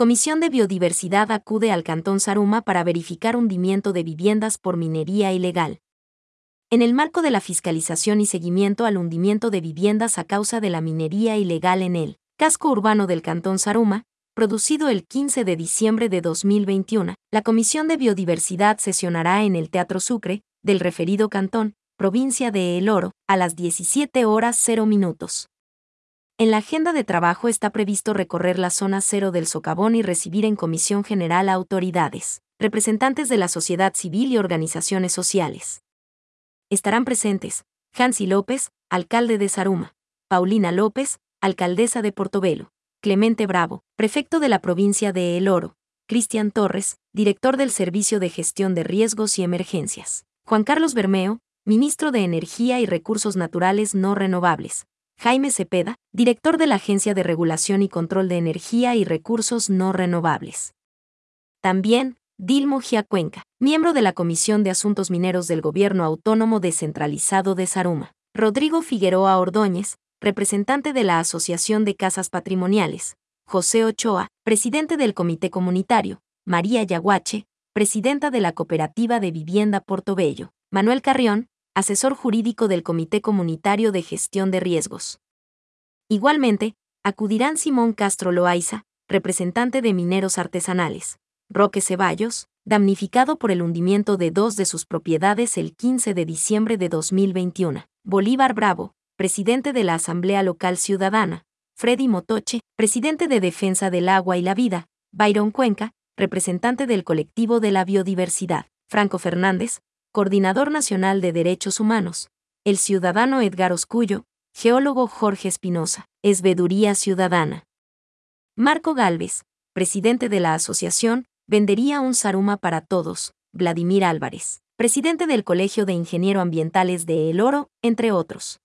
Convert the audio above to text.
Comisión de Biodiversidad acude al Cantón Saruma para verificar hundimiento de viviendas por minería ilegal. En el marco de la fiscalización y seguimiento al hundimiento de viviendas a causa de la minería ilegal en el casco urbano del Cantón Saruma, producido el 15 de diciembre de 2021, la Comisión de Biodiversidad sesionará en el Teatro Sucre, del referido cantón, provincia de El Oro, a las 17 horas 0 minutos. En la agenda de trabajo está previsto recorrer la zona cero del socavón y recibir en comisión general a autoridades, representantes de la sociedad civil y organizaciones sociales. Estarán presentes Hansi López, alcalde de Saruma, Paulina López, alcaldesa de Portobelo, Clemente Bravo, prefecto de la provincia de El Oro, Cristian Torres, director del Servicio de Gestión de Riesgos y Emergencias, Juan Carlos Bermeo, ministro de Energía y Recursos Naturales No Renovables, Jaime Cepeda, director de la Agencia de Regulación y Control de Energía y Recursos No Renovables. También, Dilmo Giacuenca, miembro de la Comisión de Asuntos Mineros del Gobierno Autónomo Descentralizado de Saruma. Rodrigo Figueroa Ordóñez, representante de la Asociación de Casas Patrimoniales. José Ochoa, presidente del Comité Comunitario. María Yaguache, presidenta de la Cooperativa de Vivienda Portobello. Manuel Carrión, asesor jurídico del Comité Comunitario de Gestión de Riesgos. Igualmente, acudirán Simón Castro Loaiza, representante de Mineros Artesanales, Roque Ceballos, damnificado por el hundimiento de dos de sus propiedades el 15 de diciembre de 2021, Bolívar Bravo, presidente de la Asamblea Local Ciudadana, Freddy Motoche, presidente de Defensa del Agua y la Vida, Byron Cuenca, representante del colectivo de la biodiversidad, Franco Fernández, Coordinador Nacional de Derechos Humanos, el ciudadano Edgar Oscullo, geólogo Jorge Espinosa, Esveduría Ciudadana. Marco Galvez, presidente de la asociación Vendería un Saruma para Todos, Vladimir Álvarez, presidente del Colegio de Ingeniero Ambientales de El Oro, entre otros.